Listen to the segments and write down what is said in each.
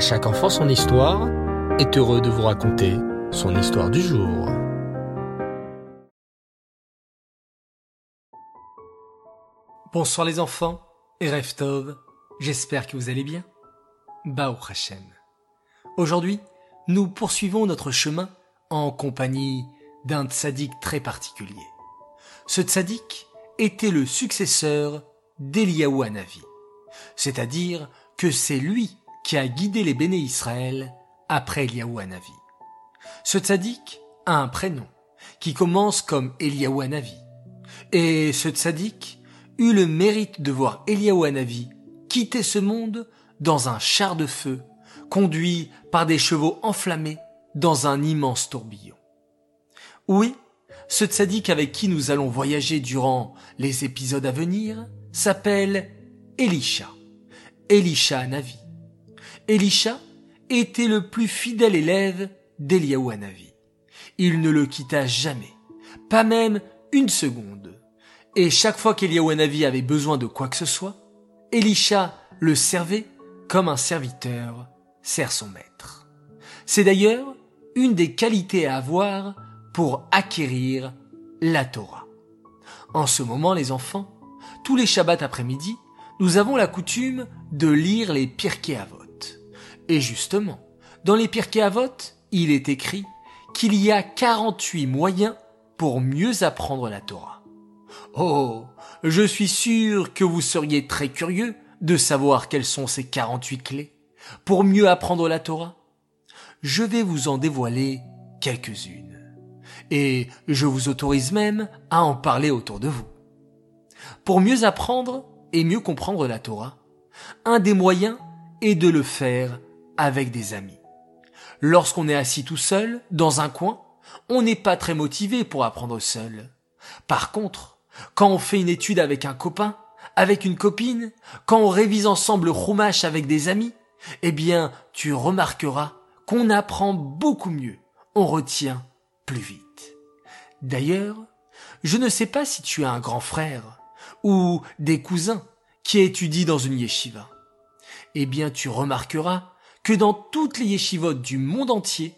Chaque enfant son histoire est heureux de vous raconter son histoire du jour. Bonsoir les enfants et Reftov, j'espère que vous allez bien. Bao Hashem. Aujourd'hui, nous poursuivons notre chemin en compagnie d'un tzaddik très particulier. Ce tzaddik était le successeur d'Eliyahu Hanavi, c'est-à-dire que c'est lui qui a guidé les béné Israël après Hanavi. Ce tzaddik a un prénom qui commence comme Eliyahu Hanavi. Et ce tzaddik eut le mérite de voir Eliyahu Hanavi quitter ce monde dans un char de feu, conduit par des chevaux enflammés dans un immense tourbillon. Oui, ce tzaddik avec qui nous allons voyager durant les épisodes à venir s'appelle Elisha. Elisha Hanavi. Elisha était le plus fidèle élève d'Eliaou Hanavi. Il ne le quitta jamais, pas même une seconde. Et chaque fois qu'Eliaou Hanavi avait besoin de quoi que ce soit, Elisha le servait comme un serviteur sert son maître. C'est d'ailleurs une des qualités à avoir pour acquérir la Torah. En ce moment, les enfants, tous les Shabbats après-midi, nous avons la coutume de lire les Pirkei Avot. Et justement, dans les Pirkei Avot, il est écrit qu'il y a 48 moyens pour mieux apprendre la Torah. Oh, je suis sûr que vous seriez très curieux de savoir quelles sont ces 48 clés pour mieux apprendre la Torah. Je vais vous en dévoiler quelques-unes. Et je vous autorise même à en parler autour de vous. Pour mieux apprendre et mieux comprendre la Torah, un des moyens est de le faire avec des amis. Lorsqu'on est assis tout seul, dans un coin, on n'est pas très motivé pour apprendre seul. Par contre, quand on fait une étude avec un copain, avec une copine, quand on révise ensemble le avec des amis, eh bien, tu remarqueras qu'on apprend beaucoup mieux, on retient plus vite. D'ailleurs, je ne sais pas si tu as un grand frère ou des cousins qui étudient dans une yeshiva. Eh bien, tu remarqueras que dans toutes les yeshivot du monde entier,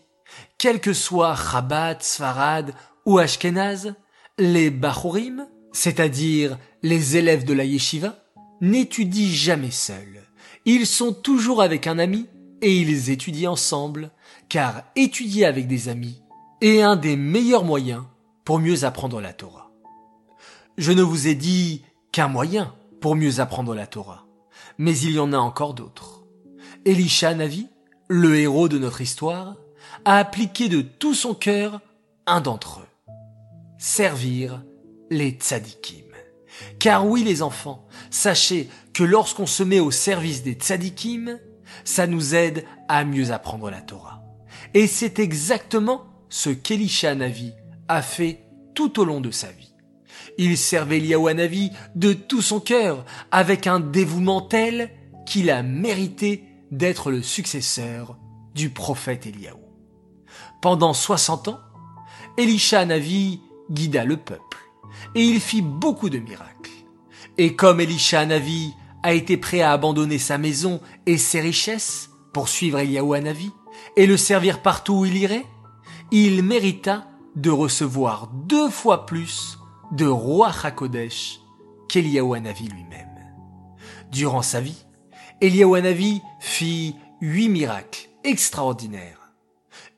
quels que soient Rabat, Sfarad ou Ashkenaz, les Bachurim, c'est-à-dire les élèves de la yeshiva, n'étudient jamais seuls. Ils sont toujours avec un ami et ils étudient ensemble, car étudier avec des amis est un des meilleurs moyens pour mieux apprendre la Torah. Je ne vous ai dit qu'un moyen pour mieux apprendre la Torah, mais il y en a encore d'autres. Elisha Navi, le héros de notre histoire, a appliqué de tout son cœur un d'entre eux. Servir les tzadikim. Car oui les enfants, sachez que lorsqu'on se met au service des tzadikim, ça nous aide à mieux apprendre la Torah. Et c'est exactement ce qu'Elisha Navi a fait tout au long de sa vie. Il servait Navi de tout son cœur, avec un dévouement tel qu'il a mérité d'être le successeur du prophète Eliaou. Pendant 60 ans, Elisha Navi guida le peuple et il fit beaucoup de miracles. Et comme Elisha Navi a été prêt à abandonner sa maison et ses richesses pour suivre Eliaou Navi et le servir partout où il irait, il mérita de recevoir deux fois plus de roi Hakodesh qu'Eliaou Navi lui-même. Durant sa vie, Eliaou Navi fit huit miracles extraordinaires.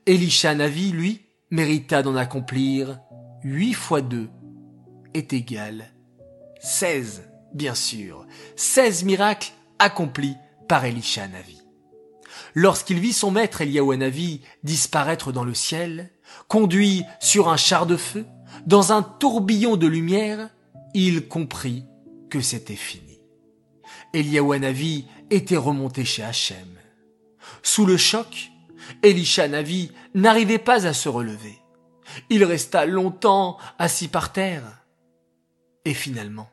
Elisha Navi, lui, mérita d'en accomplir huit fois deux est égal seize, bien sûr, seize miracles accomplis par Elisha Navi. Lorsqu'il vit son maître Eliaou Navi disparaître dans le ciel, conduit sur un char de feu, dans un tourbillon de lumière, il comprit que c'était fini. Eliaou Navi était remonté chez Hachem. Sous le choc, Elisha Navi n'arrivait pas à se relever. Il resta longtemps assis par terre. Et finalement,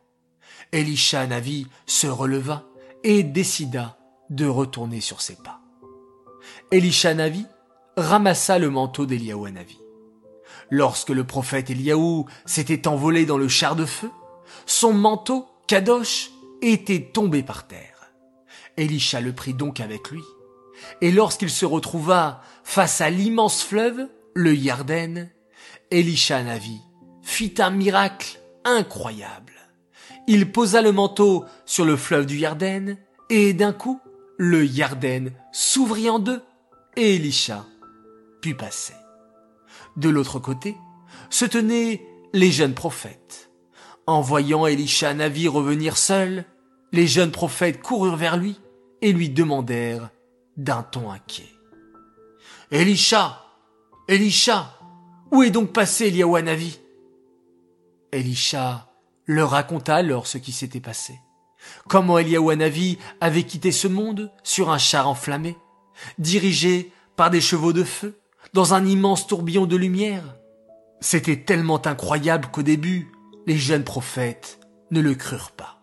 Elisha Navi se releva et décida de retourner sur ses pas. Elisha Navi ramassa le manteau d'Eliaou Navi. Lorsque le prophète Eliaou s'était envolé dans le char de feu, son manteau, Kadosh, était tombé par terre. Elisha le prit donc avec lui, Et lorsqu'il se retrouva face à l'immense fleuve, le Yarden, Elisha Navi fit un miracle incroyable. Il posa le manteau sur le fleuve du Yarden, et d'un coup, le Yarden s'ouvrit en deux, et Elisha put passer. De l'autre côté, se tenaient les jeunes prophètes. En voyant Elisha Navi revenir seul, les jeunes prophètes coururent vers lui et lui demandèrent d'un ton inquiet. Elisha, Elisha, où est donc passé Eliaou Navi Elisha leur raconta alors ce qui s'était passé. Comment Eliaou Navi avait quitté ce monde sur un char enflammé, dirigé par des chevaux de feu, dans un immense tourbillon de lumière? C'était tellement incroyable qu'au début, les jeunes prophètes ne le crurent pas.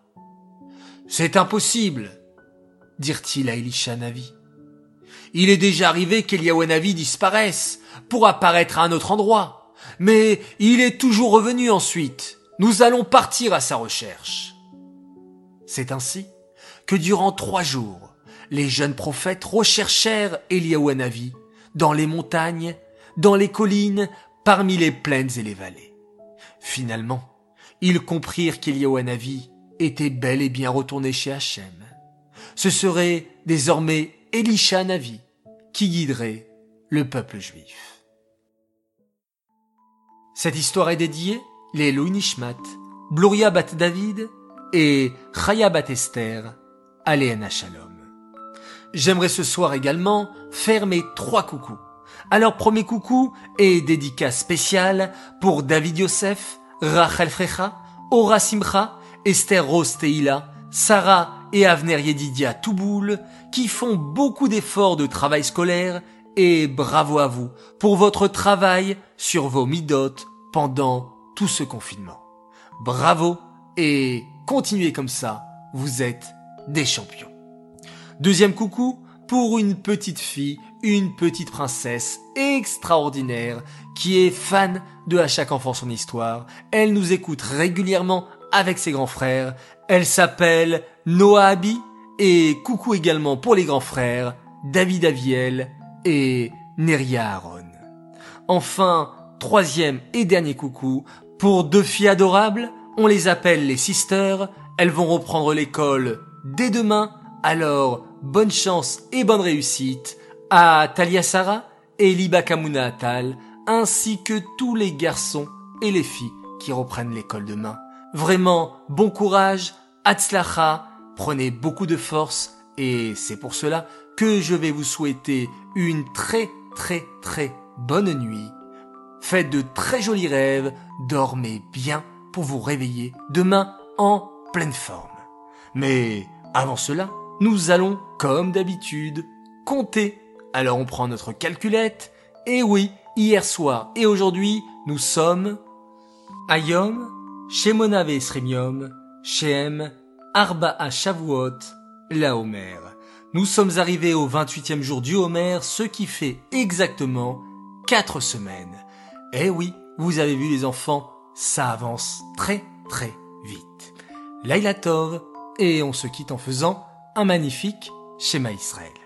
C'est impossible, dirent-ils à Elisha Navi. Il est déjà arrivé qu'Eliawanavi disparaisse pour apparaître à un autre endroit, mais il est toujours revenu ensuite. Nous allons partir à sa recherche. C'est ainsi que durant trois jours, les jeunes prophètes recherchèrent Eliawanavi dans les montagnes, dans les collines, parmi les plaines et les vallées. Finalement, ils comprirent qu'Eliawanavi était bel et bien retourné chez Hachem. Ce serait désormais Elisha Navi qui guiderait le peuple juif. Cette histoire est dédiée les Nishmat, Bloria bat David et Chaya bat Esther, Aléana Shalom. J'aimerais ce soir également faire mes trois coucous. Alors premier coucou est dédicace spéciale pour David Yosef, Rachel Frecha, Ora Simcha, Esther Rose Teila, Sarah et Avner Yedidia Touboul, qui font beaucoup d'efforts de travail scolaire, et bravo à vous pour votre travail sur vos midotes pendant tout ce confinement. Bravo et continuez comme ça, vous êtes des champions. Deuxième coucou pour une petite fille, une petite princesse extraordinaire qui est fan de À chaque enfant son histoire. Elle nous écoute régulièrement avec ses grands frères. Elle s'appelle Noah Abi et coucou également pour les grands frères David Aviel et Neria Aaron. Enfin, troisième et dernier coucou pour deux filles adorables. On les appelle les sisters. Elles vont reprendre l'école dès demain. Alors, bonne chance et bonne réussite à Talia Sarah et Liba Kamuna Atal, ainsi que tous les garçons et les filles qui reprennent l'école demain. Vraiment, bon courage, Atzlacha, prenez beaucoup de force et c'est pour cela que je vais vous souhaiter une très très très bonne nuit. Faites de très jolis rêves, dormez bien pour vous réveiller demain en pleine forme. Mais avant cela, nous allons, comme d'habitude, compter. Alors on prend notre calculette, et oui, hier soir et aujourd'hui, nous sommes Ayom, Shemonave Sremium, Shem, Arba'a Shavuot, la Homer. Nous sommes arrivés au 28e jour du Homer, ce qui fait exactement 4 semaines. Eh oui, vous avez vu les enfants, ça avance très très vite. Laila Tov, et on se quitte en faisant un magnifique schéma Israël.